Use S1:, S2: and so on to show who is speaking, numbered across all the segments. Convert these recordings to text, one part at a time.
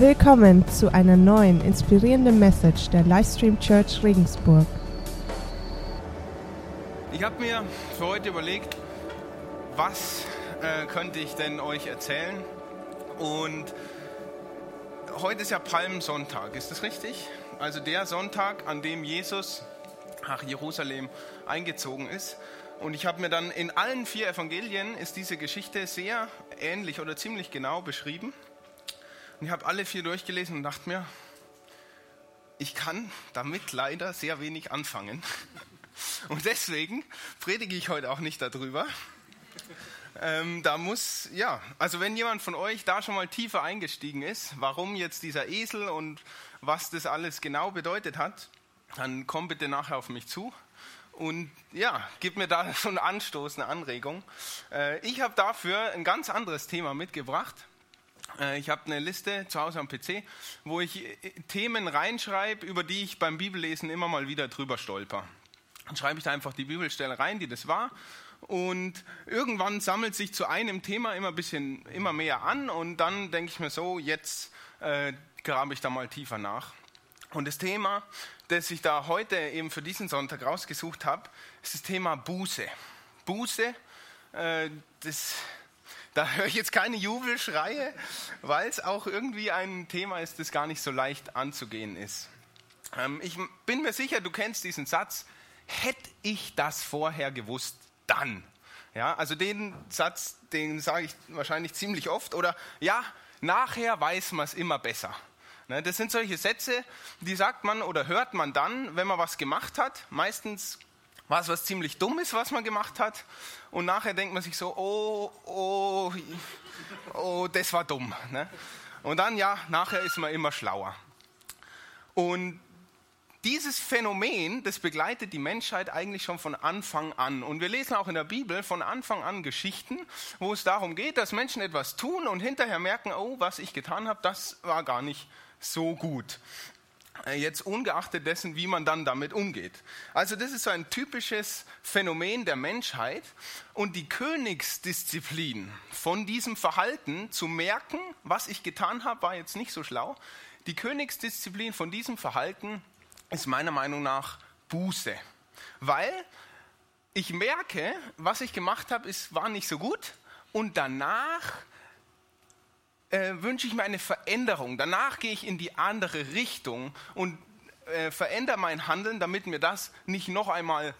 S1: Willkommen zu einer neuen inspirierenden Message der Livestream Church Regensburg.
S2: Ich habe mir für heute überlegt, was äh, könnte ich denn euch erzählen? Und heute ist ja Palmsonntag, ist das richtig? Also der Sonntag, an dem Jesus nach Jerusalem eingezogen ist. Und ich habe mir dann in allen vier Evangelien ist diese Geschichte sehr ähnlich oder ziemlich genau beschrieben. Und ich habe alle vier durchgelesen und dachte mir, ich kann damit leider sehr wenig anfangen. Und deswegen predige ich heute auch nicht darüber. Ähm, da muss, ja, also wenn jemand von euch da schon mal tiefer eingestiegen ist, warum jetzt dieser Esel und was das alles genau bedeutet hat, dann komm bitte nachher auf mich zu und ja, gib mir da schon einen Anstoß, eine Anregung. Äh, ich habe dafür ein ganz anderes Thema mitgebracht. Äh, ich habe eine Liste zu Hause am PC, wo ich äh, Themen reinschreibe, über die ich beim Bibellesen immer mal wieder drüber stolper. Dann schreibe ich da einfach die Bibelstelle rein, die das war. Und irgendwann sammelt sich zu einem Thema immer bisschen immer mehr an und dann denke ich mir so, jetzt äh, grabe ich da mal tiefer nach. Und das Thema, das ich da heute eben für diesen Sonntag rausgesucht habe, ist das Thema Buße. Buße, äh, das da höre ich jetzt keine Jubelschreie, weil es auch irgendwie ein Thema ist, das gar nicht so leicht anzugehen ist. Ähm, ich bin mir sicher, du kennst diesen Satz, hätte ich das vorher gewusst, dann. Ja, also den Satz, den sage ich wahrscheinlich ziemlich oft. Oder ja, nachher weiß man es immer besser. Ne, das sind solche Sätze, die sagt man oder hört man dann, wenn man was gemacht hat. Meistens war es was ziemlich Dummes, was man gemacht hat. Und nachher denkt man sich so, oh, oh, oh, das war dumm. Ne? Und dann, ja, nachher ist man immer schlauer. Und dieses Phänomen, das begleitet die Menschheit eigentlich schon von Anfang an. Und wir lesen auch in der Bibel von Anfang an Geschichten, wo es darum geht, dass Menschen etwas tun und hinterher merken, oh, was ich getan habe, das war gar nicht so gut. Äh, jetzt ungeachtet dessen, wie man dann damit umgeht. Also das ist so ein typisches Phänomen der Menschheit und die Königsdisziplin von diesem Verhalten zu merken, was ich getan habe, war jetzt nicht so schlau. Die Königsdisziplin von diesem Verhalten ist meiner Meinung nach Buße, weil ich merke, was ich gemacht habe, ist, war nicht so gut und danach äh, wünsche ich mir eine Veränderung. Danach gehe ich in die andere Richtung und äh, verändere mein Handeln, damit mir das nicht noch einmal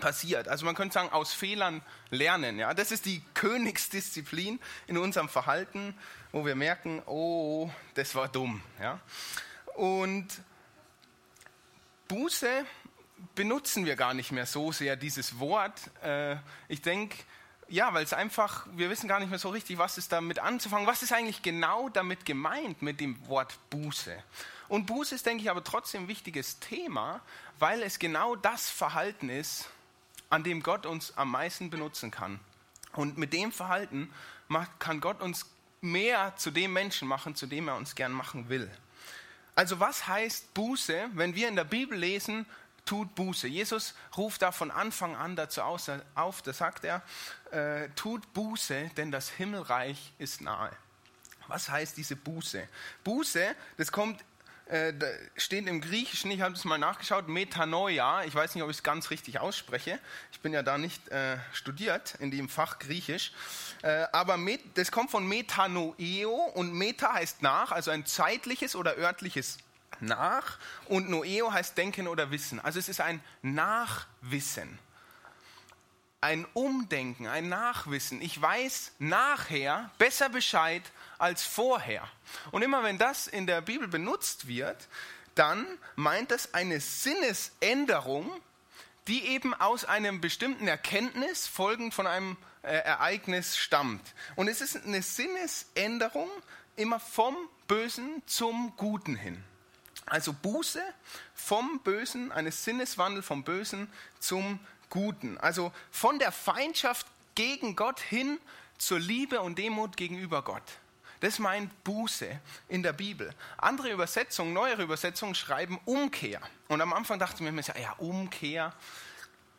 S2: passiert. Also man könnte sagen, aus Fehlern lernen. Ja? Das ist die Königsdisziplin in unserem Verhalten, wo wir merken, oh, das war dumm. Ja? Und Buße benutzen wir gar nicht mehr so sehr, dieses Wort. Äh, ich denke, ja, weil es einfach, wir wissen gar nicht mehr so richtig, was ist damit anzufangen. Was ist eigentlich genau damit gemeint mit dem Wort Buße? Und Buße ist, denke ich, aber trotzdem ein wichtiges Thema, weil es genau das Verhalten ist, an dem Gott uns am meisten benutzen kann. Und mit dem Verhalten kann Gott uns mehr zu dem Menschen machen, zu dem er uns gern machen will. Also was heißt Buße, wenn wir in der Bibel lesen, tut Buße. Jesus ruft da von Anfang an dazu auf, da sagt er, äh, tut Buße, denn das Himmelreich ist nahe. Was heißt diese Buße? Buße, das kommt äh, steht im Griechischen, ich habe das mal nachgeschaut, Metanoia. Ich weiß nicht, ob ich es ganz richtig ausspreche. Ich bin ja da nicht äh, studiert in dem Fach Griechisch. Aber das kommt von Metanoeo und Meta heißt nach, also ein zeitliches oder örtliches nach und Noeo heißt denken oder wissen. Also es ist ein Nachwissen, ein Umdenken, ein Nachwissen. Ich weiß nachher besser Bescheid als vorher. Und immer wenn das in der Bibel benutzt wird, dann meint das eine Sinnesänderung, die eben aus einem bestimmten Erkenntnis folgend von einem äh, Ereignis stammt. Und es ist eine Sinnesänderung immer vom Bösen zum Guten hin. Also Buße vom Bösen, eines Sinneswandel vom Bösen zum Guten. Also von der Feindschaft gegen Gott hin zur Liebe und Demut gegenüber Gott. Das meint Buße in der Bibel. Andere Übersetzungen, neuere Übersetzungen schreiben Umkehr. Und am Anfang dachte ich mir, ja, Umkehr,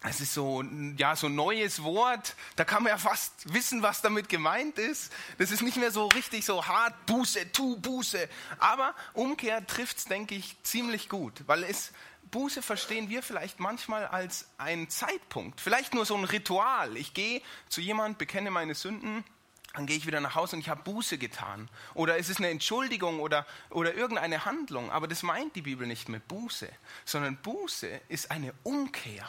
S2: es ist so, ja, so ein neues Wort. Da kann man ja fast wissen, was damit gemeint ist. Das ist nicht mehr so richtig so hart, Buße, tu Buße. Aber Umkehr trifft es, denke ich, ziemlich gut, weil es Buße verstehen wir vielleicht manchmal als einen Zeitpunkt, vielleicht nur so ein Ritual. Ich gehe zu jemand, bekenne meine Sünden, dann gehe ich wieder nach Hause und ich habe Buße getan. Oder es ist eine Entschuldigung oder, oder irgendeine Handlung. Aber das meint die Bibel nicht mit Buße, sondern Buße ist eine Umkehr.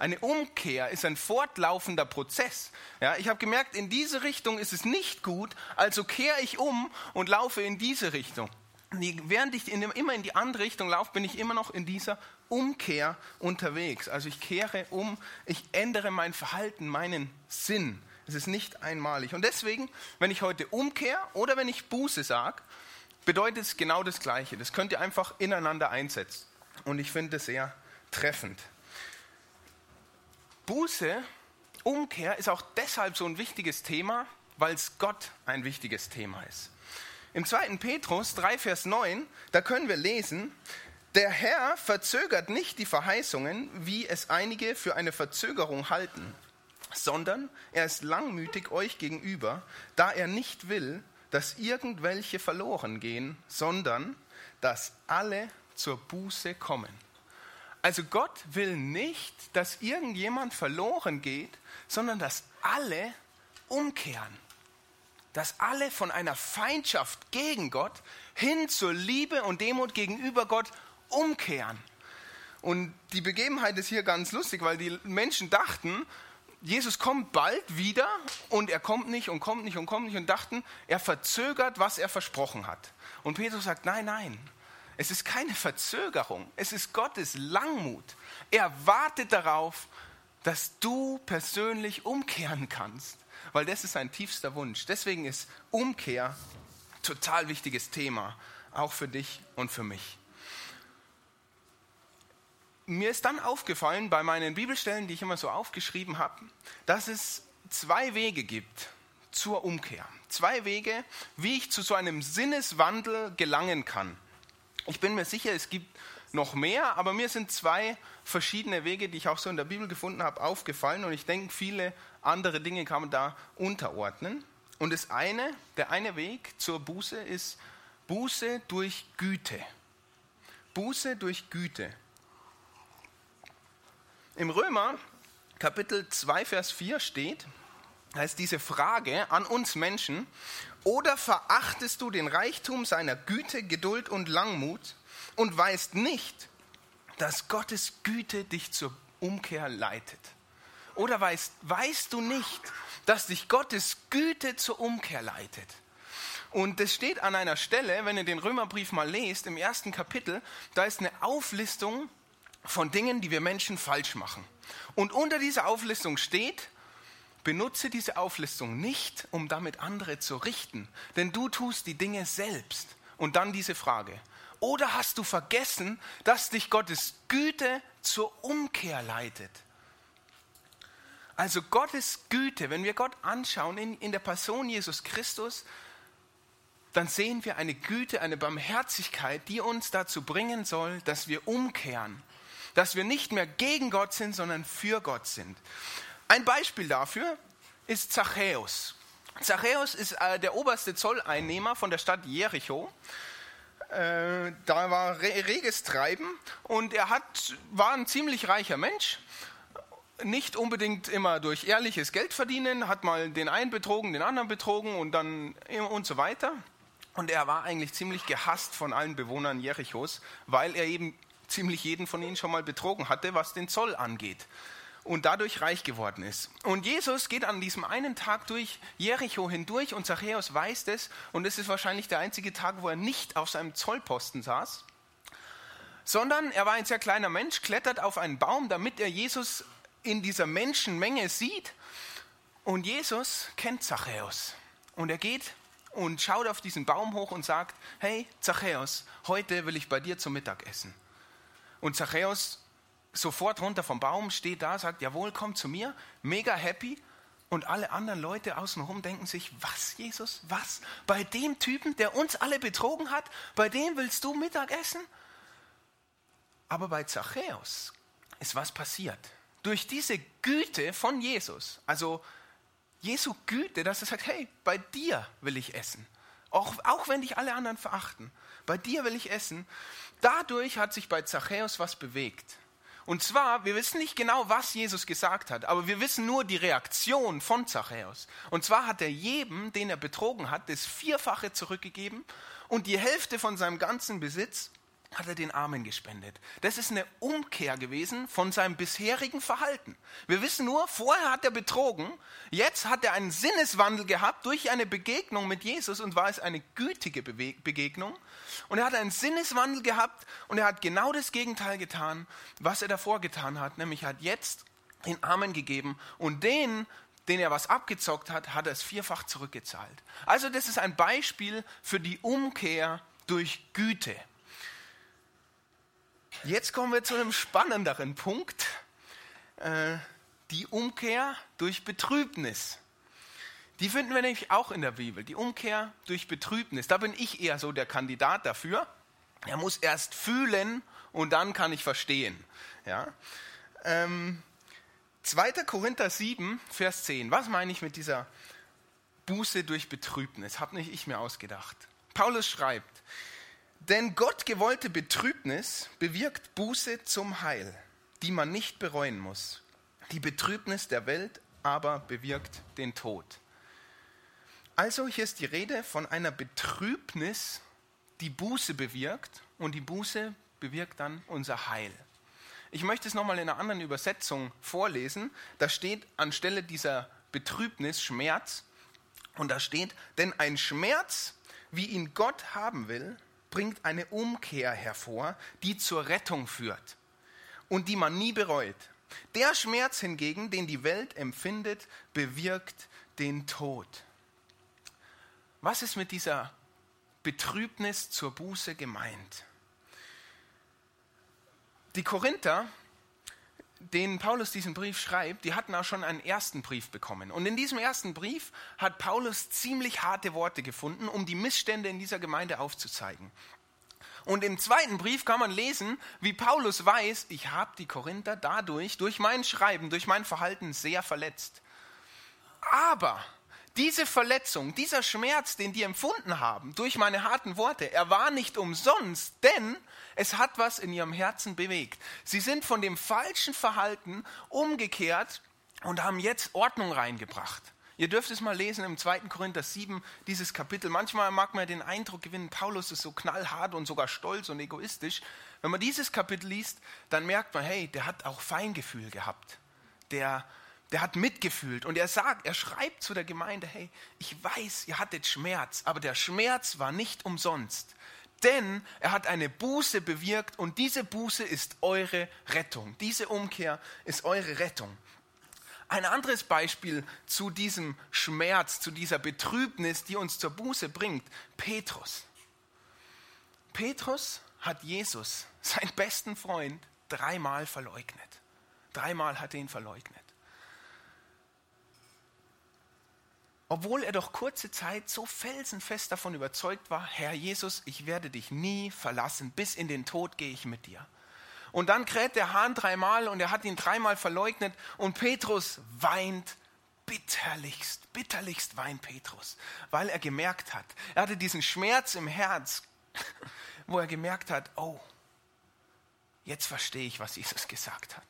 S2: Eine Umkehr ist ein fortlaufender Prozess. Ja, ich habe gemerkt, in diese Richtung ist es nicht gut, also kehre ich um und laufe in diese Richtung. Während ich in, immer in die andere Richtung laufe, bin ich immer noch in dieser Umkehr unterwegs. Also ich kehre um, ich ändere mein Verhalten, meinen Sinn. Es ist nicht einmalig. Und deswegen, wenn ich heute umkehre oder wenn ich Buße sage, bedeutet es genau das Gleiche. Das könnt ihr einfach ineinander einsetzen. Und ich finde es sehr treffend. Buße, Umkehr ist auch deshalb so ein wichtiges Thema, weil es Gott ein wichtiges Thema ist. Im 2. Petrus 3, Vers 9, da können wir lesen, der Herr verzögert nicht die Verheißungen, wie es einige für eine Verzögerung halten, sondern er ist langmütig euch gegenüber, da er nicht will, dass irgendwelche verloren gehen, sondern dass alle zur Buße kommen. Also Gott will nicht, dass irgendjemand verloren geht, sondern dass alle umkehren. Dass alle von einer Feindschaft gegen Gott hin zur Liebe und Demut gegenüber Gott umkehren. Und die Begebenheit ist hier ganz lustig, weil die Menschen dachten, Jesus kommt bald wieder und er kommt nicht und kommt nicht und kommt nicht und dachten, er verzögert, was er versprochen hat. Und Petrus sagt, nein, nein, es ist keine Verzögerung, es ist Gottes Langmut. Er wartet darauf, dass du persönlich umkehren kannst, weil das ist sein tiefster Wunsch. Deswegen ist Umkehr total wichtiges Thema, auch für dich und für mich mir ist dann aufgefallen bei meinen Bibelstellen, die ich immer so aufgeschrieben habe, dass es zwei Wege gibt zur Umkehr. Zwei Wege, wie ich zu so einem Sinneswandel gelangen kann. Ich bin mir sicher, es gibt noch mehr, aber mir sind zwei verschiedene Wege, die ich auch so in der Bibel gefunden habe, aufgefallen und ich denke, viele andere Dinge kann man da unterordnen. Und das eine, der eine Weg zur Buße ist Buße durch Güte. Buße durch Güte. Im Römer Kapitel 2, Vers 4 steht, heißt diese Frage an uns Menschen, oder verachtest du den Reichtum seiner Güte, Geduld und Langmut und weißt nicht, dass Gottes Güte dich zur Umkehr leitet? Oder weißt, weißt du nicht, dass dich Gottes Güte zur Umkehr leitet? Und das steht an einer Stelle, wenn ihr den Römerbrief mal lest, im ersten Kapitel, da ist eine Auflistung von Dingen, die wir Menschen falsch machen. Und unter dieser Auflistung steht, benutze diese Auflistung nicht, um damit andere zu richten, denn du tust die Dinge selbst. Und dann diese Frage. Oder hast du vergessen, dass dich Gottes Güte zur Umkehr leitet? Also Gottes Güte, wenn wir Gott anschauen in, in der Person Jesus Christus, dann sehen wir eine Güte, eine Barmherzigkeit, die uns dazu bringen soll, dass wir umkehren dass wir nicht mehr gegen Gott sind, sondern für Gott sind. Ein Beispiel dafür ist Zachäus. Zachäus ist äh, der oberste Zolleinnehmer von der Stadt Jericho. Äh, da war reges Treiben und er hat, war ein ziemlich reicher Mensch. Nicht unbedingt immer durch ehrliches Geld verdienen, hat mal den einen betrogen, den anderen betrogen und dann und so weiter. Und er war eigentlich ziemlich gehasst von allen Bewohnern Jerichos, weil er eben ziemlich jeden von ihnen schon mal betrogen hatte, was den Zoll angeht und dadurch reich geworden ist. Und Jesus geht an diesem einen Tag durch Jericho hindurch und Zachäus weiß das und es ist wahrscheinlich der einzige Tag, wo er nicht auf seinem Zollposten saß, sondern er war ein sehr kleiner Mensch, klettert auf einen Baum, damit er Jesus in dieser Menschenmenge sieht und Jesus kennt Zachäus und er geht und schaut auf diesen Baum hoch und sagt, hey Zachäus, heute will ich bei dir zum Mittag essen. Und Zachäus sofort runter vom Baum, steht da, sagt, jawohl, komm zu mir, mega happy. Und alle anderen Leute außenrum denken sich, was, Jesus, was? Bei dem Typen, der uns alle betrogen hat, bei dem willst du Mittag essen? Aber bei Zachäus ist was passiert. durch diese Güte von Jesus, also Jesu Güte, dass er sagt, hey, bei dir will ich essen. Auch, auch wenn dich alle anderen verachten. Bei dir will ich essen. Dadurch hat sich bei Zachäus was bewegt. Und zwar, wir wissen nicht genau, was Jesus gesagt hat, aber wir wissen nur die Reaktion von Zachäus. Und zwar hat er jedem, den er betrogen hat, das Vierfache zurückgegeben und die Hälfte von seinem ganzen Besitz hat er den Armen gespendet. Das ist eine Umkehr gewesen von seinem bisherigen Verhalten. Wir wissen nur, vorher hat er betrogen, jetzt hat er einen Sinneswandel gehabt durch eine Begegnung mit Jesus und war es eine gütige Begegnung. Und er hat einen Sinneswandel gehabt und er hat genau das Gegenteil getan, was er davor getan hat, nämlich hat jetzt den Armen gegeben und den, den er was abgezockt hat, hat er es vierfach zurückgezahlt. Also das ist ein Beispiel für die Umkehr durch Güte. Jetzt kommen wir zu einem spannenderen Punkt, äh, die Umkehr durch Betrübnis. Die finden wir nämlich auch in der Bibel, die Umkehr durch Betrübnis. Da bin ich eher so der Kandidat dafür. Er muss erst fühlen und dann kann ich verstehen. Ja? Ähm, 2. Korinther 7, Vers 10. Was meine ich mit dieser Buße durch Betrübnis? Habe nicht ich mir ausgedacht. Paulus schreibt, denn Gott gewollte Betrübnis bewirkt Buße zum Heil, die man nicht bereuen muss. Die Betrübnis der Welt aber bewirkt den Tod. Also hier ist die Rede von einer Betrübnis, die Buße bewirkt und die Buße bewirkt dann unser Heil. Ich möchte es nochmal in einer anderen Übersetzung vorlesen. Da steht anstelle dieser Betrübnis Schmerz und da steht, denn ein Schmerz, wie ihn Gott haben will, bringt eine Umkehr hervor, die zur Rettung führt und die man nie bereut. Der Schmerz hingegen, den die Welt empfindet, bewirkt den Tod. Was ist mit dieser Betrübnis zur Buße gemeint? Die Korinther denen Paulus diesen Brief schreibt, die hatten auch schon einen ersten Brief bekommen. Und in diesem ersten Brief hat Paulus ziemlich harte Worte gefunden, um die Missstände in dieser Gemeinde aufzuzeigen. Und im zweiten Brief kann man lesen, wie Paulus weiß, ich habe die Korinther dadurch, durch mein Schreiben, durch mein Verhalten sehr verletzt. Aber diese Verletzung, dieser Schmerz, den die empfunden haben durch meine harten Worte, er war nicht umsonst, denn es hat was in ihrem Herzen bewegt. Sie sind von dem falschen Verhalten umgekehrt und haben jetzt Ordnung reingebracht. Ihr dürft es mal lesen im 2. Korinther 7, dieses Kapitel. Manchmal mag man den Eindruck gewinnen, Paulus ist so knallhart und sogar stolz und egoistisch. Wenn man dieses Kapitel liest, dann merkt man, hey, der hat auch Feingefühl gehabt. Der, der hat mitgefühlt und er sagt, er schreibt zu der Gemeinde, hey, ich weiß, ihr hattet Schmerz, aber der Schmerz war nicht umsonst denn er hat eine Buße bewirkt und diese Buße ist eure Rettung. Diese Umkehr ist eure Rettung. Ein anderes Beispiel zu diesem Schmerz, zu dieser Betrübnis, die uns zur Buße bringt, Petrus. Petrus hat Jesus, seinen besten Freund, dreimal verleugnet. Dreimal hat er ihn verleugnet. Obwohl er doch kurze Zeit so felsenfest davon überzeugt war, Herr Jesus, ich werde dich nie verlassen, bis in den Tod gehe ich mit dir. Und dann kräht der Hahn dreimal und er hat ihn dreimal verleugnet und Petrus weint bitterlichst, bitterlichst weint Petrus, weil er gemerkt hat, er hatte diesen Schmerz im Herz, wo er gemerkt hat, oh, jetzt verstehe ich, was Jesus gesagt hat.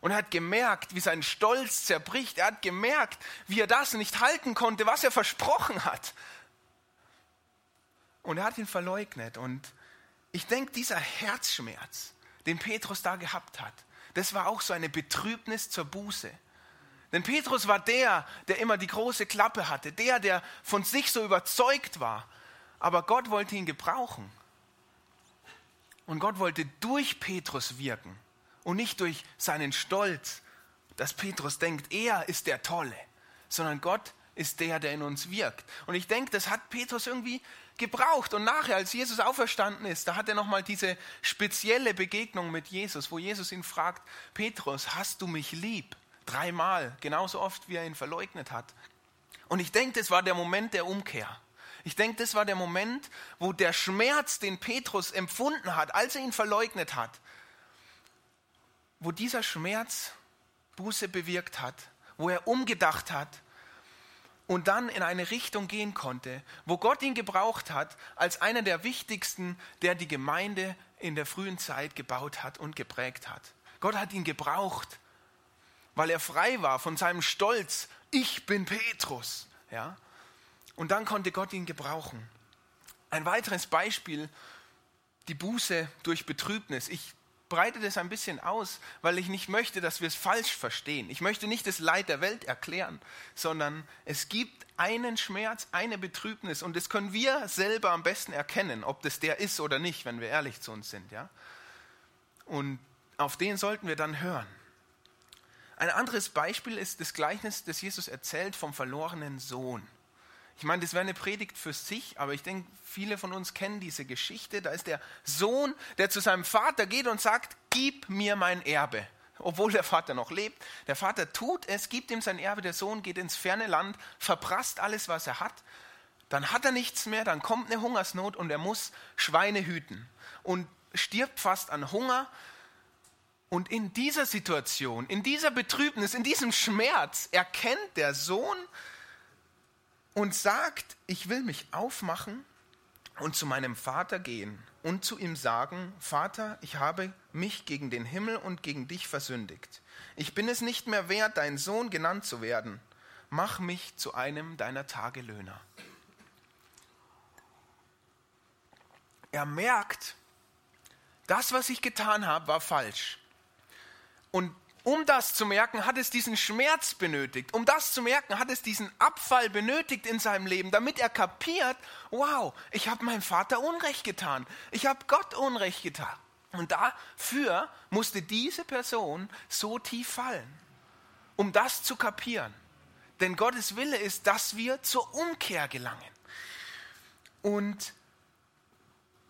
S2: Und er hat gemerkt, wie sein Stolz zerbricht. Er hat gemerkt, wie er das nicht halten konnte, was er versprochen hat. Und er hat ihn verleugnet. Und ich denke, dieser Herzschmerz, den Petrus da gehabt hat, das war auch so eine Betrübnis zur Buße. Denn Petrus war der, der immer die große Klappe hatte, der, der von sich so überzeugt war. Aber Gott wollte ihn gebrauchen. Und Gott wollte durch Petrus wirken und nicht durch seinen Stolz, dass Petrus denkt, er ist der Tolle, sondern Gott ist der, der in uns wirkt. Und ich denke, das hat Petrus irgendwie gebraucht. Und nachher, als Jesus auferstanden ist, da hat er nochmal diese spezielle Begegnung mit Jesus, wo Jesus ihn fragt, Petrus, hast du mich lieb? Dreimal, genauso oft, wie er ihn verleugnet hat. Und ich denke, das war der Moment der Umkehr. Ich denke, das war der Moment, wo der Schmerz, den Petrus empfunden hat, als er ihn verleugnet hat, wo dieser Schmerz Buße bewirkt hat, wo er umgedacht hat und dann in eine Richtung gehen konnte, wo Gott ihn gebraucht hat als einer der wichtigsten, der die Gemeinde in der frühen Zeit gebaut hat und geprägt hat. Gott hat ihn gebraucht, weil er frei war von seinem Stolz. Ich bin Petrus. Ja? Und dann konnte Gott ihn gebrauchen. Ein weiteres Beispiel, die Buße durch Betrübnis. Ich breite das ein bisschen aus, weil ich nicht möchte, dass wir es falsch verstehen. Ich möchte nicht das Leid der Welt erklären, sondern es gibt einen Schmerz, eine Betrübnis und das können wir selber am besten erkennen, ob das der ist oder nicht, wenn wir ehrlich zu uns sind. Ja? Und auf den sollten wir dann hören. Ein anderes Beispiel ist das Gleichnis, das Jesus erzählt vom verlorenen Sohn. Ich meine, das wäre eine Predigt für sich, aber ich denke, viele von uns kennen diese Geschichte. Da ist der Sohn, der zu seinem Vater geht und sagt, gib mir mein Erbe. Obwohl der Vater noch lebt. Der Vater tut es, gibt ihm sein Erbe. Der Sohn geht ins ferne Land, verprasst alles, was er hat. Dann hat er nichts mehr, dann kommt eine Hungersnot und er muss Schweine hüten und stirbt fast an Hunger. Und in dieser Situation, in dieser Betrübnis, in diesem Schmerz erkennt der Sohn, und sagt, ich will mich aufmachen und zu meinem Vater gehen und zu ihm sagen, Vater, ich habe mich gegen den Himmel und gegen dich versündigt. Ich bin es nicht mehr wert, dein Sohn genannt zu werden. Mach mich zu einem deiner Tagelöhner. Er merkt, das, was ich getan habe, war falsch. Und um das zu merken, hat es diesen Schmerz benötigt. Um das zu merken, hat es diesen Abfall benötigt in seinem Leben, damit er kapiert, wow, ich habe meinem Vater Unrecht getan. Ich habe Gott Unrecht getan. Und dafür musste diese Person so tief fallen, um das zu kapieren. Denn Gottes Wille ist, dass wir zur Umkehr gelangen. Und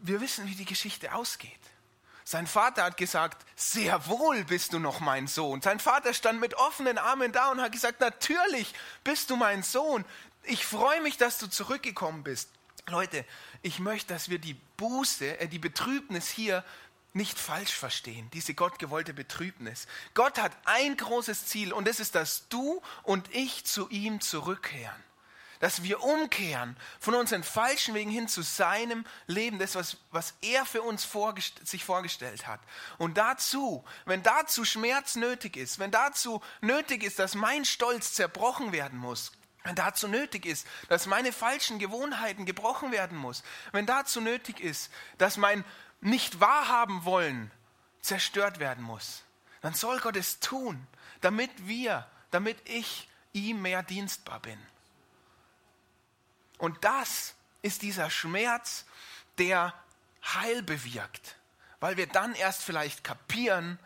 S2: wir wissen, wie die Geschichte ausgeht. Sein Vater hat gesagt, sehr wohl bist du noch mein Sohn. Sein Vater stand mit offenen Armen da und hat gesagt, natürlich bist du mein Sohn. Ich freue mich, dass du zurückgekommen bist. Leute, ich möchte, dass wir die Buße, äh, die Betrübnis hier nicht falsch verstehen, diese gottgewollte Betrübnis. Gott hat ein großes Ziel und das ist, dass du und ich zu ihm zurückkehren dass wir umkehren von unseren falschen Wegen hin zu seinem Leben, das, was, was er für uns vorgest sich vorgestellt hat. Und dazu, wenn dazu Schmerz nötig ist, wenn dazu nötig ist, dass mein Stolz zerbrochen werden muss, wenn dazu nötig ist, dass meine falschen Gewohnheiten gebrochen werden muss, wenn dazu nötig ist, dass mein nicht wahrhaben wollen zerstört werden muss, dann soll Gott es tun, damit wir, damit ich ihm mehr dienstbar bin. Und das ist dieser Schmerz, der Heil bewirkt, weil wir dann erst vielleicht kapieren,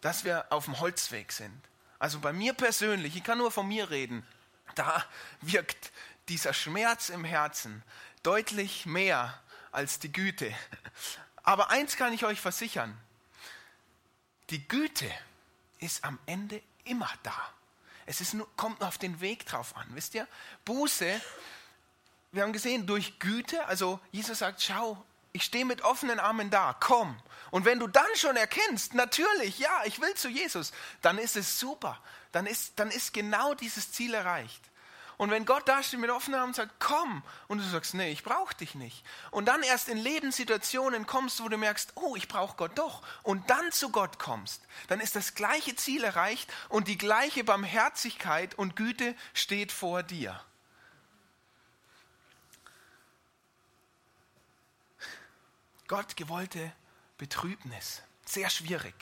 S2: dass wir auf dem Holzweg sind. Also bei mir persönlich, ich kann nur von mir reden, da wirkt dieser Schmerz im Herzen deutlich mehr als die Güte. Aber eins kann ich euch versichern, die Güte ist am Ende immer da. Es ist nur, kommt nur auf den Weg drauf an, wisst ihr? Buße wir haben gesehen, durch Güte, also Jesus sagt, schau, ich stehe mit offenen Armen da, komm. Und wenn du dann schon erkennst, natürlich, ja, ich will zu Jesus, dann ist es super. Dann ist, dann ist genau dieses Ziel erreicht. Und wenn Gott da steht mit offenen Armen und sagt, komm, und du sagst, nee, ich brauche dich nicht. Und dann erst in Lebenssituationen kommst, wo du merkst, oh, ich brauche Gott doch. Und dann zu Gott kommst, dann ist das gleiche Ziel erreicht und die gleiche Barmherzigkeit und Güte steht vor dir. Gott gewollte Betrübnis. Sehr schwierig.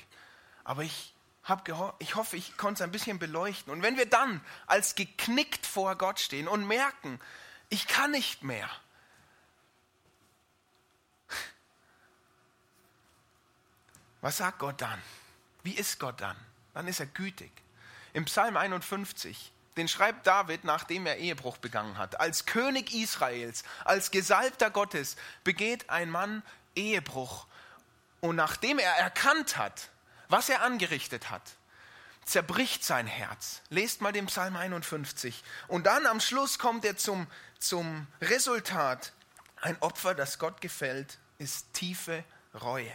S2: Aber ich, hab ich hoffe, ich konnte es ein bisschen beleuchten. Und wenn wir dann als geknickt vor Gott stehen und merken, ich kann nicht mehr, was sagt Gott dann? Wie ist Gott dann? Dann ist er gütig. Im Psalm 51, den schreibt David, nachdem er Ehebruch begangen hat. Als König Israels, als Gesalbter Gottes begeht ein Mann Ehebruch. Und nachdem er erkannt hat, was er angerichtet hat, zerbricht sein Herz. Lest mal den Psalm 51. Und dann am Schluss kommt er zum, zum Resultat. Ein Opfer, das Gott gefällt, ist tiefe Reue.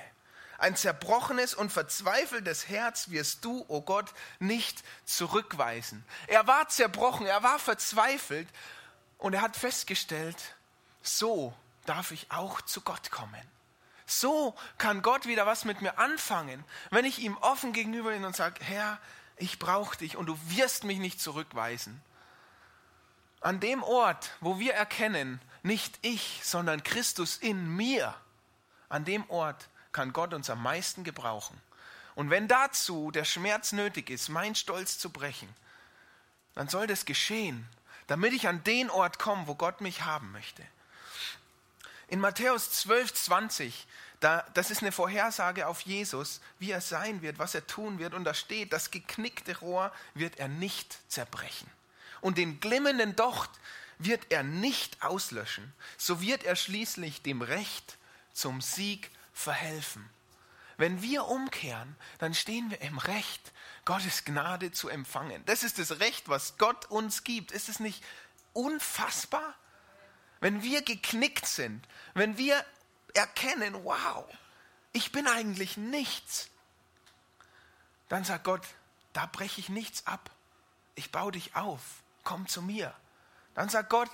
S2: Ein zerbrochenes und verzweifeltes Herz wirst du, o oh Gott, nicht zurückweisen. Er war zerbrochen, er war verzweifelt und er hat festgestellt, so darf ich auch zu Gott kommen. So kann Gott wieder was mit mir anfangen, wenn ich ihm offen gegenüber bin und sage, Herr, ich brauche dich und du wirst mich nicht zurückweisen. An dem Ort, wo wir erkennen, nicht ich, sondern Christus in mir, an dem Ort kann Gott uns am meisten gebrauchen. Und wenn dazu der Schmerz nötig ist, mein Stolz zu brechen, dann soll das geschehen, damit ich an den Ort komme, wo Gott mich haben möchte. In Matthäus 12, 20, da, das ist eine Vorhersage auf Jesus, wie er sein wird, was er tun wird. Und da steht, das geknickte Rohr wird er nicht zerbrechen. Und den glimmenden Docht wird er nicht auslöschen. So wird er schließlich dem Recht zum Sieg verhelfen. Wenn wir umkehren, dann stehen wir im Recht, Gottes Gnade zu empfangen. Das ist das Recht, was Gott uns gibt. Ist es nicht unfassbar? Wenn wir geknickt sind, wenn wir erkennen, wow, ich bin eigentlich nichts, dann sagt Gott, da breche ich nichts ab. Ich baue dich auf. Komm zu mir. Dann sagt Gott,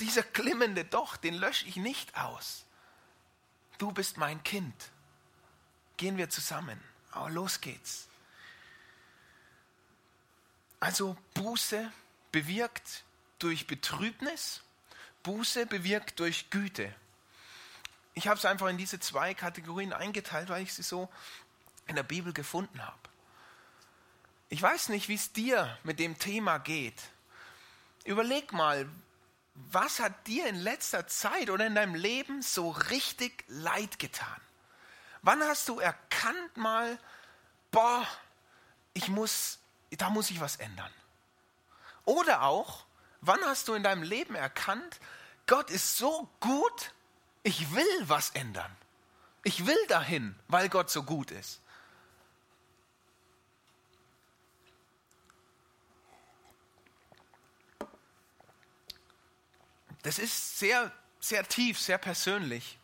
S2: dieser klimmende Doch, den lösche ich nicht aus. Du bist mein Kind. Gehen wir zusammen. Aber los geht's. Also Buße bewirkt durch Betrübnis Buße bewirkt durch Güte. Ich habe es einfach in diese zwei Kategorien eingeteilt, weil ich sie so in der Bibel gefunden habe. Ich weiß nicht, wie es dir mit dem Thema geht. Überleg mal, was hat dir in letzter Zeit oder in deinem Leben so richtig leid getan? Wann hast du erkannt mal, boah, ich muss, da muss ich was ändern? Oder auch, Wann hast du in deinem Leben erkannt, Gott ist so gut, ich will was ändern. Ich will dahin, weil Gott so gut ist. Das ist sehr, sehr tief, sehr persönlich.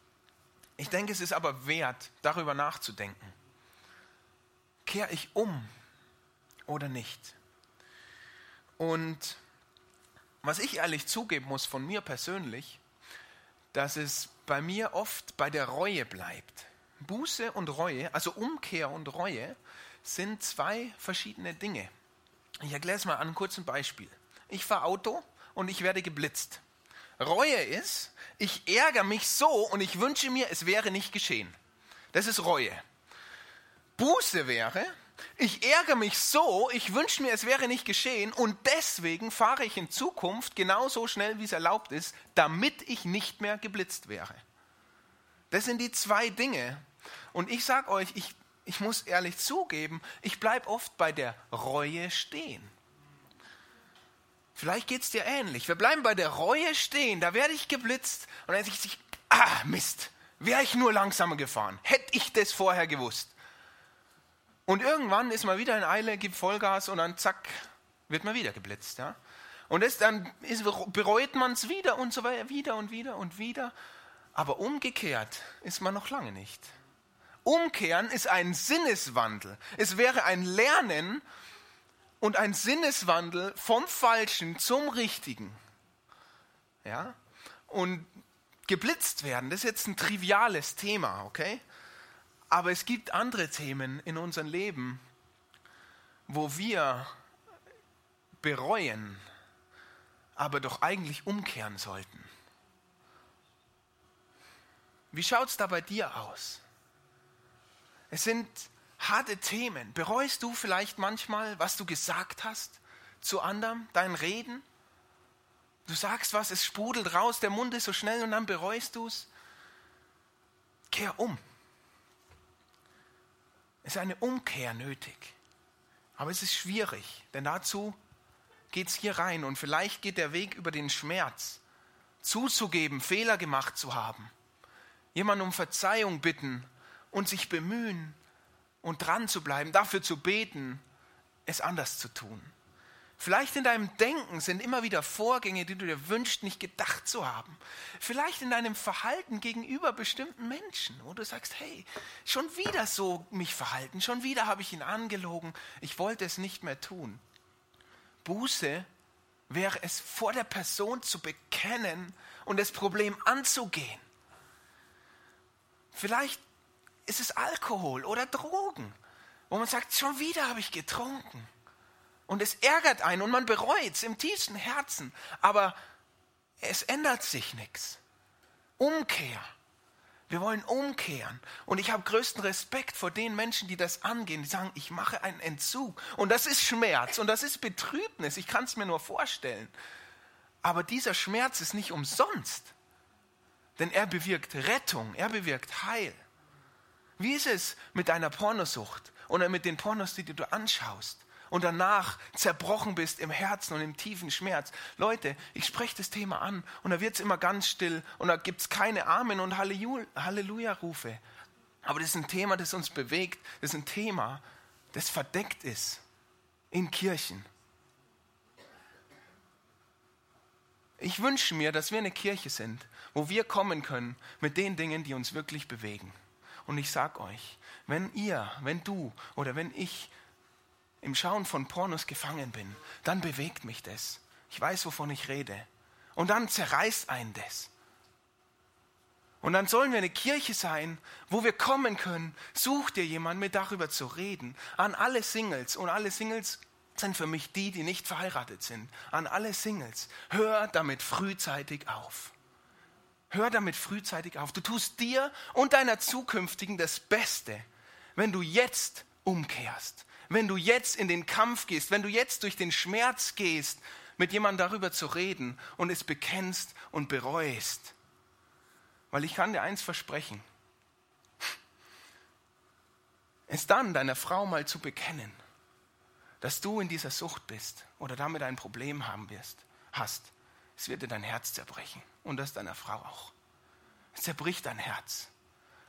S2: Ich denke, es ist aber wert, darüber nachzudenken. Kehre ich um oder nicht? Und was ich ehrlich zugeben muss von mir persönlich, dass es bei mir oft bei der Reue bleibt. Buße und Reue, also Umkehr und Reue, sind zwei verschiedene Dinge. Ich erkläre es mal an einem kurzen Beispiel. Ich fahre Auto und ich werde geblitzt. Reue ist, ich ärgere mich so und ich wünsche mir, es wäre nicht geschehen. Das ist Reue. Buße wäre, ich ärgere mich so, ich wünsche mir, es wäre nicht geschehen und deswegen fahre ich in Zukunft genauso schnell, wie es erlaubt ist, damit ich nicht mehr geblitzt wäre. Das sind die zwei Dinge. Und ich sage euch, ich, ich muss ehrlich zugeben, ich bleibe oft bei der Reue stehen. Vielleicht geht es dir ähnlich. Wir bleiben bei der Reue stehen, da werde ich geblitzt und dann denke ich, ah Mist, wäre ich nur langsamer gefahren, hätte ich das vorher gewusst. Und irgendwann ist man wieder in Eile, gibt Vollgas und dann zack, wird man wieder geblitzt. Ja? Und das, dann ist, bereut man es wieder und so weiter, wieder und wieder und wieder. Aber umgekehrt ist man noch lange nicht. Umkehren ist ein Sinneswandel. Es wäre ein Lernen und ein Sinneswandel vom Falschen zum Richtigen. Ja? Und geblitzt werden, das ist jetzt ein triviales Thema, okay? Aber es gibt andere Themen in unserem Leben, wo wir bereuen, aber doch eigentlich umkehren sollten. Wie schaut es da bei dir aus? Es sind harte Themen. Bereust du vielleicht manchmal, was du gesagt hast zu anderen, dein Reden? Du sagst was, es sprudelt raus, der Mund ist so schnell und dann bereust du es. Kehr um. Es ist eine Umkehr nötig. Aber es ist schwierig, denn dazu geht es hier rein und vielleicht geht der Weg über den Schmerz, zuzugeben, Fehler gemacht zu haben, jemanden um Verzeihung bitten und sich bemühen und dran zu bleiben, dafür zu beten, es anders zu tun. Vielleicht in deinem Denken sind immer wieder Vorgänge, die du dir wünschst, nicht gedacht zu haben. Vielleicht in deinem Verhalten gegenüber bestimmten Menschen, wo du sagst, hey, schon wieder so mich verhalten, schon wieder habe ich ihn angelogen, ich wollte es nicht mehr tun. Buße wäre es vor der Person zu bekennen und das Problem anzugehen. Vielleicht ist es Alkohol oder Drogen, wo man sagt, schon wieder habe ich getrunken. Und es ärgert einen und man bereut es im tiefsten Herzen. Aber es ändert sich nichts. Umkehr. Wir wollen umkehren. Und ich habe größten Respekt vor den Menschen, die das angehen, die sagen, ich mache einen Entzug. Und das ist Schmerz und das ist Betrübnis. Ich kann es mir nur vorstellen. Aber dieser Schmerz ist nicht umsonst. Denn er bewirkt Rettung, er bewirkt Heil. Wie ist es mit deiner Pornosucht oder mit den Pornos, die du anschaust? Und danach zerbrochen bist im Herzen und im tiefen Schmerz. Leute, ich spreche das Thema an und da wird es immer ganz still und da gibt es keine Amen und Halleluja-Rufe. Aber das ist ein Thema, das uns bewegt. Das ist ein Thema, das verdeckt ist in Kirchen. Ich wünsche mir, dass wir eine Kirche sind, wo wir kommen können mit den Dingen, die uns wirklich bewegen. Und ich sage euch, wenn ihr, wenn du oder wenn ich im Schauen von Pornos gefangen bin, dann bewegt mich das. Ich weiß, wovon ich rede. Und dann zerreißt einen das. Und dann sollen wir eine Kirche sein, wo wir kommen können. Such dir jemanden, mit darüber zu reden. An alle Singles. Und alle Singles sind für mich die, die nicht verheiratet sind. An alle Singles. Hör damit frühzeitig auf. Hör damit frühzeitig auf. Du tust dir und deiner zukünftigen das Beste, wenn du jetzt umkehrst wenn du jetzt in den Kampf gehst, wenn du jetzt durch den Schmerz gehst, mit jemandem darüber zu reden und es bekennst und bereust. Weil ich kann dir eins versprechen, es dann deiner Frau mal zu bekennen, dass du in dieser Sucht bist oder damit ein Problem haben wirst, hast, es wird dir dein Herz zerbrechen und das deiner Frau auch. Es zerbricht dein Herz.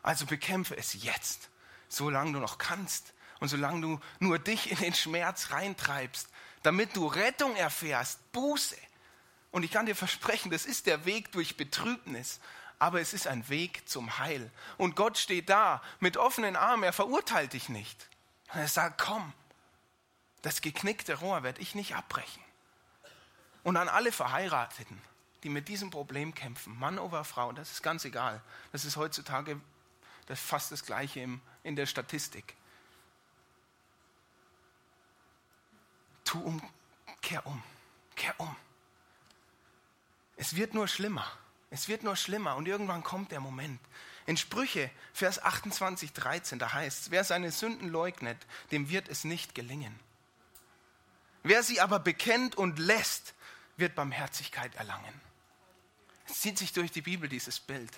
S2: Also bekämpfe es jetzt, solange du noch kannst, und solange du nur dich in den Schmerz reintreibst, damit du Rettung erfährst, Buße. Und ich kann dir versprechen, das ist der Weg durch Betrübnis, aber es ist ein Weg zum Heil. Und Gott steht da mit offenen Armen, er verurteilt dich nicht. er sagt, komm, das geknickte Rohr werde ich nicht abbrechen. Und an alle Verheirateten, die mit diesem Problem kämpfen, Mann oder Frau, das ist ganz egal. Das ist heutzutage fast das Gleiche in der Statistik. Tu um, kehr um, kehr um. Es wird nur schlimmer. Es wird nur schlimmer und irgendwann kommt der Moment. In Sprüche, Vers 28, 13, da heißt es, wer seine Sünden leugnet, dem wird es nicht gelingen. Wer sie aber bekennt und lässt, wird Barmherzigkeit erlangen. Es zieht sich durch die Bibel dieses Bild.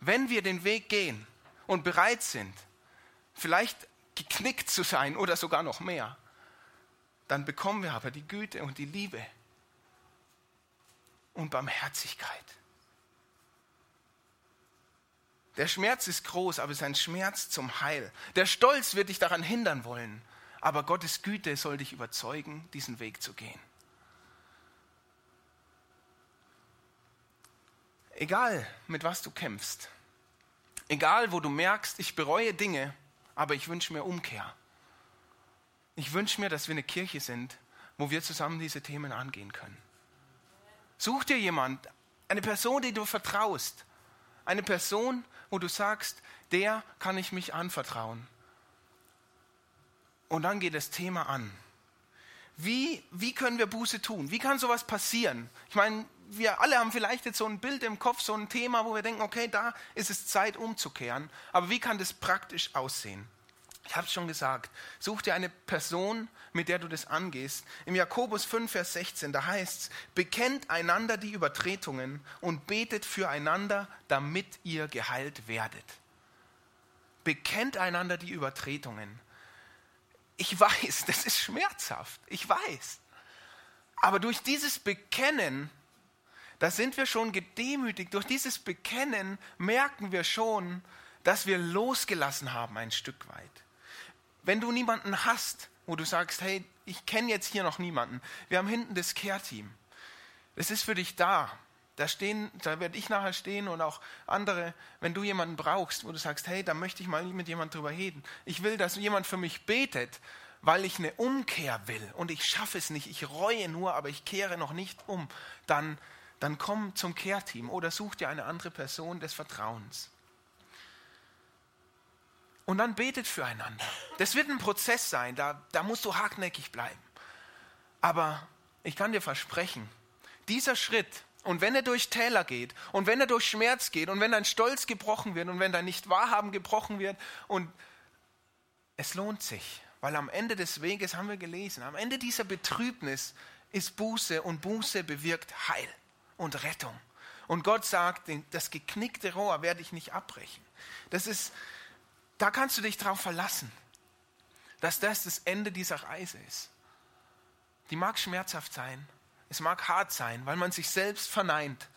S2: Wenn wir den Weg gehen und bereit sind, vielleicht geknickt zu sein oder sogar noch mehr, dann bekommen wir aber die Güte und die Liebe und Barmherzigkeit. Der Schmerz ist groß, aber es ist ein Schmerz zum Heil. Der Stolz wird dich daran hindern wollen, aber Gottes Güte soll dich überzeugen, diesen Weg zu gehen. Egal, mit was du kämpfst, egal, wo du merkst, ich bereue Dinge, aber ich wünsche mir Umkehr ich wünsche mir, dass wir eine Kirche sind, wo wir zusammen diese Themen angehen können. Such dir jemand, eine Person, die du vertraust. Eine Person, wo du sagst, der kann ich mich anvertrauen. Und dann geht das Thema an. Wie, wie können wir Buße tun? Wie kann sowas passieren? Ich meine, wir alle haben vielleicht jetzt so ein Bild im Kopf, so ein Thema, wo wir denken, okay, da ist es Zeit umzukehren. Aber wie kann das praktisch aussehen? Ich habe es schon gesagt, such dir eine Person, mit der du das angehst. Im Jakobus 5, Vers 16, da heißt es, bekennt einander die Übertretungen und betet füreinander, damit ihr geheilt werdet. Bekennt einander die Übertretungen. Ich weiß, das ist schmerzhaft, ich weiß. Aber durch dieses Bekennen, da sind wir schon gedemütigt. Durch dieses Bekennen merken wir schon, dass wir losgelassen haben ein Stück weit wenn du niemanden hast, wo du sagst, hey, ich kenne jetzt hier noch niemanden. Wir haben hinten das Care-Team. Es ist für dich da. Da, da werde ich nachher stehen und auch andere, wenn du jemanden brauchst, wo du sagst, hey, da möchte ich mal mit jemandem drüber reden. Ich will, dass jemand für mich betet, weil ich eine Umkehr will und ich schaffe es nicht. Ich reue nur, aber ich kehre noch nicht um. Dann, dann komm zum Kehrteam oder such dir eine andere Person des Vertrauens. Und dann betet füreinander. Das wird ein Prozess sein, da, da musst du hartnäckig bleiben. Aber ich kann dir versprechen, dieser Schritt, und wenn er durch Täler geht, und wenn er durch Schmerz geht, und wenn dein Stolz gebrochen wird, und wenn dein Nichtwahrhaben gebrochen wird, und es lohnt sich, weil am Ende des Weges haben wir gelesen, am Ende dieser Betrübnis ist Buße und Buße bewirkt Heil und Rettung. Und Gott sagt, das geknickte Rohr werde ich nicht abbrechen. Das ist, da kannst du dich drauf verlassen, dass das das Ende dieser Reise ist. Die mag schmerzhaft sein, es mag hart sein, weil man sich selbst verneint,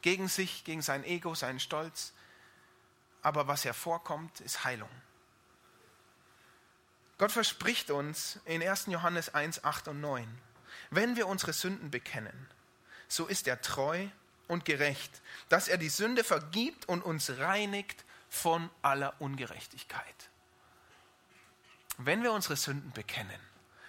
S2: gegen sich, gegen sein Ego, seinen Stolz. Aber was hervorkommt, ist Heilung. Gott verspricht uns in 1. Johannes 1, 8 und 9, wenn wir unsere Sünden bekennen, so ist er treu und gerecht, dass er die Sünde vergibt und uns reinigt von aller Ungerechtigkeit. Wenn wir unsere Sünden bekennen,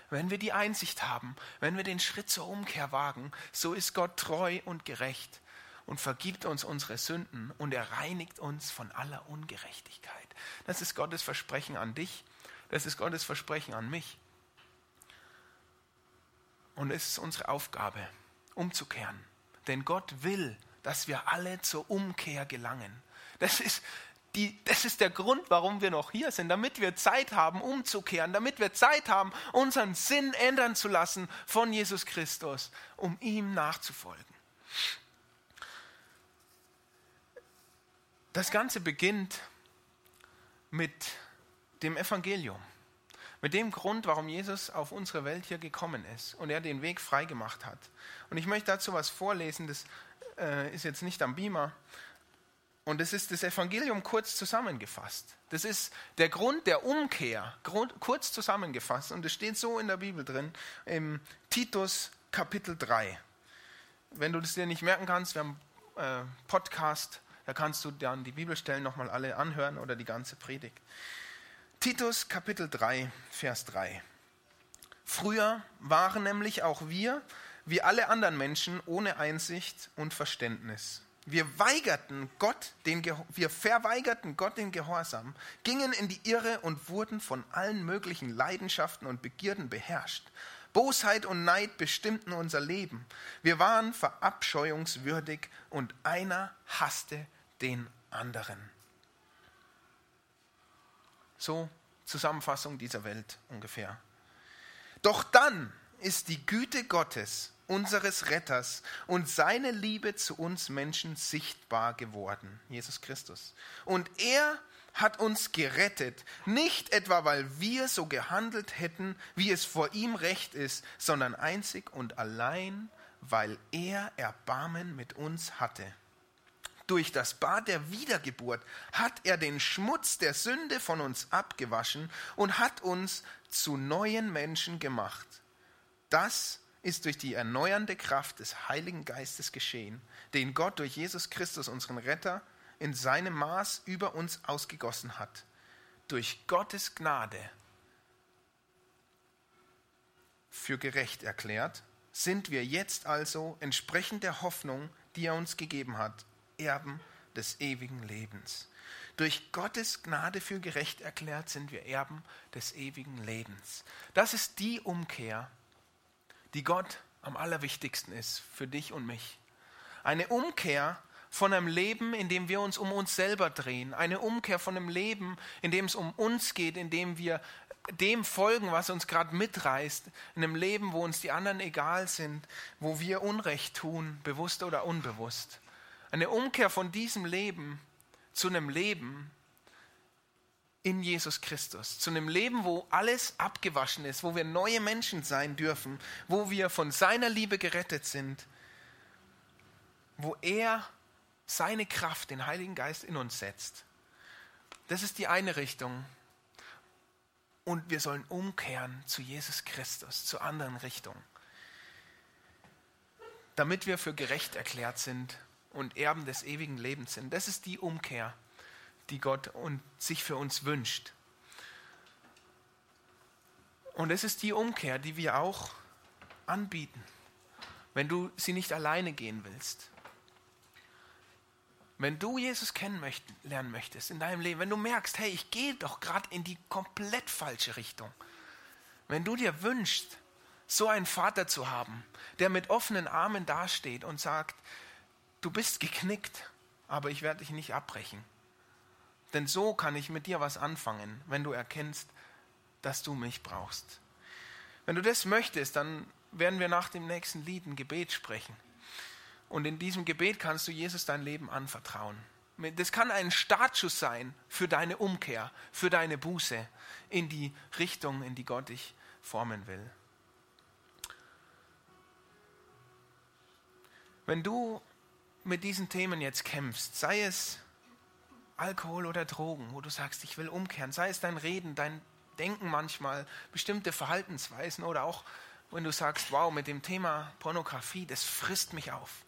S2: wenn wir die Einsicht haben, wenn wir den Schritt zur Umkehr wagen, so ist Gott treu und gerecht und vergibt uns unsere Sünden und er reinigt uns von aller Ungerechtigkeit. Das ist Gottes Versprechen an dich, das ist Gottes Versprechen an mich. Und es ist unsere Aufgabe, umzukehren. Denn Gott will, dass wir alle zur Umkehr gelangen. Das ist, die, das ist der Grund, warum wir noch hier sind, damit wir Zeit haben, umzukehren, damit wir Zeit haben, unseren Sinn ändern zu lassen von Jesus Christus, um ihm nachzufolgen. Das Ganze beginnt mit dem Evangelium, mit dem Grund, warum Jesus auf unsere Welt hier gekommen ist und er den Weg freigemacht hat. Und ich möchte dazu was vorlesen, das äh, ist jetzt nicht am Beamer, und das ist das Evangelium kurz zusammengefasst. Das ist der Grund der Umkehr, kurz zusammengefasst. Und es steht so in der Bibel drin, im Titus Kapitel 3. Wenn du das dir nicht merken kannst, wir haben äh, Podcast, da kannst du dann die Bibelstellen nochmal alle anhören oder die ganze Predigt. Titus Kapitel 3, Vers 3. Früher waren nämlich auch wir, wie alle anderen Menschen, ohne Einsicht und Verständnis. Wir weigerten Gott, den, wir verweigerten Gott den Gehorsam, gingen in die Irre und wurden von allen möglichen Leidenschaften und Begierden beherrscht. Bosheit und Neid bestimmten unser Leben. Wir waren verabscheuungswürdig und einer hasste den anderen. So Zusammenfassung dieser Welt ungefähr. Doch dann ist die Güte Gottes unseres Retters und seine Liebe zu uns Menschen sichtbar geworden, Jesus Christus. Und er hat uns gerettet, nicht etwa weil wir so gehandelt hätten, wie es vor ihm recht ist, sondern einzig und allein, weil er Erbarmen mit uns hatte. Durch das Bad der Wiedergeburt hat er den Schmutz der Sünde von uns abgewaschen und hat uns zu neuen Menschen gemacht. Das ist durch die erneuernde Kraft des Heiligen Geistes geschehen, den Gott durch Jesus Christus, unseren Retter, in seinem Maß über uns ausgegossen hat. Durch Gottes Gnade für gerecht erklärt, sind wir jetzt also entsprechend der Hoffnung, die er uns gegeben hat, Erben des ewigen Lebens. Durch Gottes Gnade für gerecht erklärt sind wir Erben des ewigen Lebens. Das ist die Umkehr, die Gott am allerwichtigsten ist für dich und mich. Eine Umkehr von einem Leben, in dem wir uns um uns selber drehen. Eine Umkehr von einem Leben, in dem es um uns geht, in dem wir dem folgen, was uns gerade mitreißt. In einem Leben, wo uns die anderen egal sind, wo wir Unrecht tun, bewusst oder unbewusst. Eine Umkehr von diesem Leben zu einem Leben, in Jesus Christus, zu einem Leben, wo alles abgewaschen ist, wo wir neue Menschen sein dürfen, wo wir von seiner Liebe gerettet sind, wo er seine Kraft, den Heiligen Geist in uns setzt. Das ist die eine Richtung. und wir sollen umkehren zu Jesus Christus, zu anderen Richtungen, damit wir für gerecht erklärt sind und Erben des ewigen Lebens sind. Das ist die Umkehr, die Gott und sich für uns wünscht. Und es ist die Umkehr, die wir auch anbieten, wenn du sie nicht alleine gehen willst. Wenn du Jesus kennenlernen möchtest in deinem Leben, wenn du merkst, hey, ich gehe doch gerade in die komplett falsche Richtung. Wenn du dir wünschst, so einen Vater zu haben, der mit offenen Armen dasteht und sagt, du bist geknickt, aber ich werde dich nicht abbrechen. Denn so kann ich mit dir was anfangen, wenn du erkennst, dass du mich brauchst. Wenn du das möchtest, dann werden wir nach dem nächsten Lied ein Gebet sprechen. Und in diesem Gebet kannst du Jesus dein Leben anvertrauen. Das kann ein Startschuss sein für deine Umkehr, für deine Buße in die Richtung, in die Gott dich formen will. Wenn du mit diesen Themen jetzt kämpfst, sei es Alkohol oder Drogen, wo du sagst, ich will umkehren, sei es dein Reden, dein Denken manchmal, bestimmte Verhaltensweisen oder auch wenn du sagst, wow, mit dem Thema Pornografie, das frisst mich auf.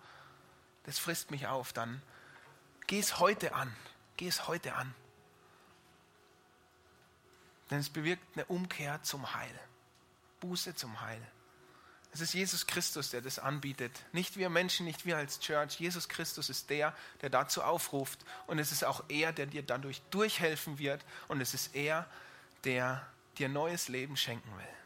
S2: Das frisst mich auf, dann geh es heute an. Geh es heute an. Denn es bewirkt eine Umkehr zum Heil. Buße zum Heil. Es ist Jesus Christus, der das anbietet. Nicht wir Menschen, nicht wir als Church. Jesus Christus ist der, der dazu aufruft. Und es ist auch er, der dir dadurch durchhelfen wird. Und es ist er, der dir neues Leben schenken will.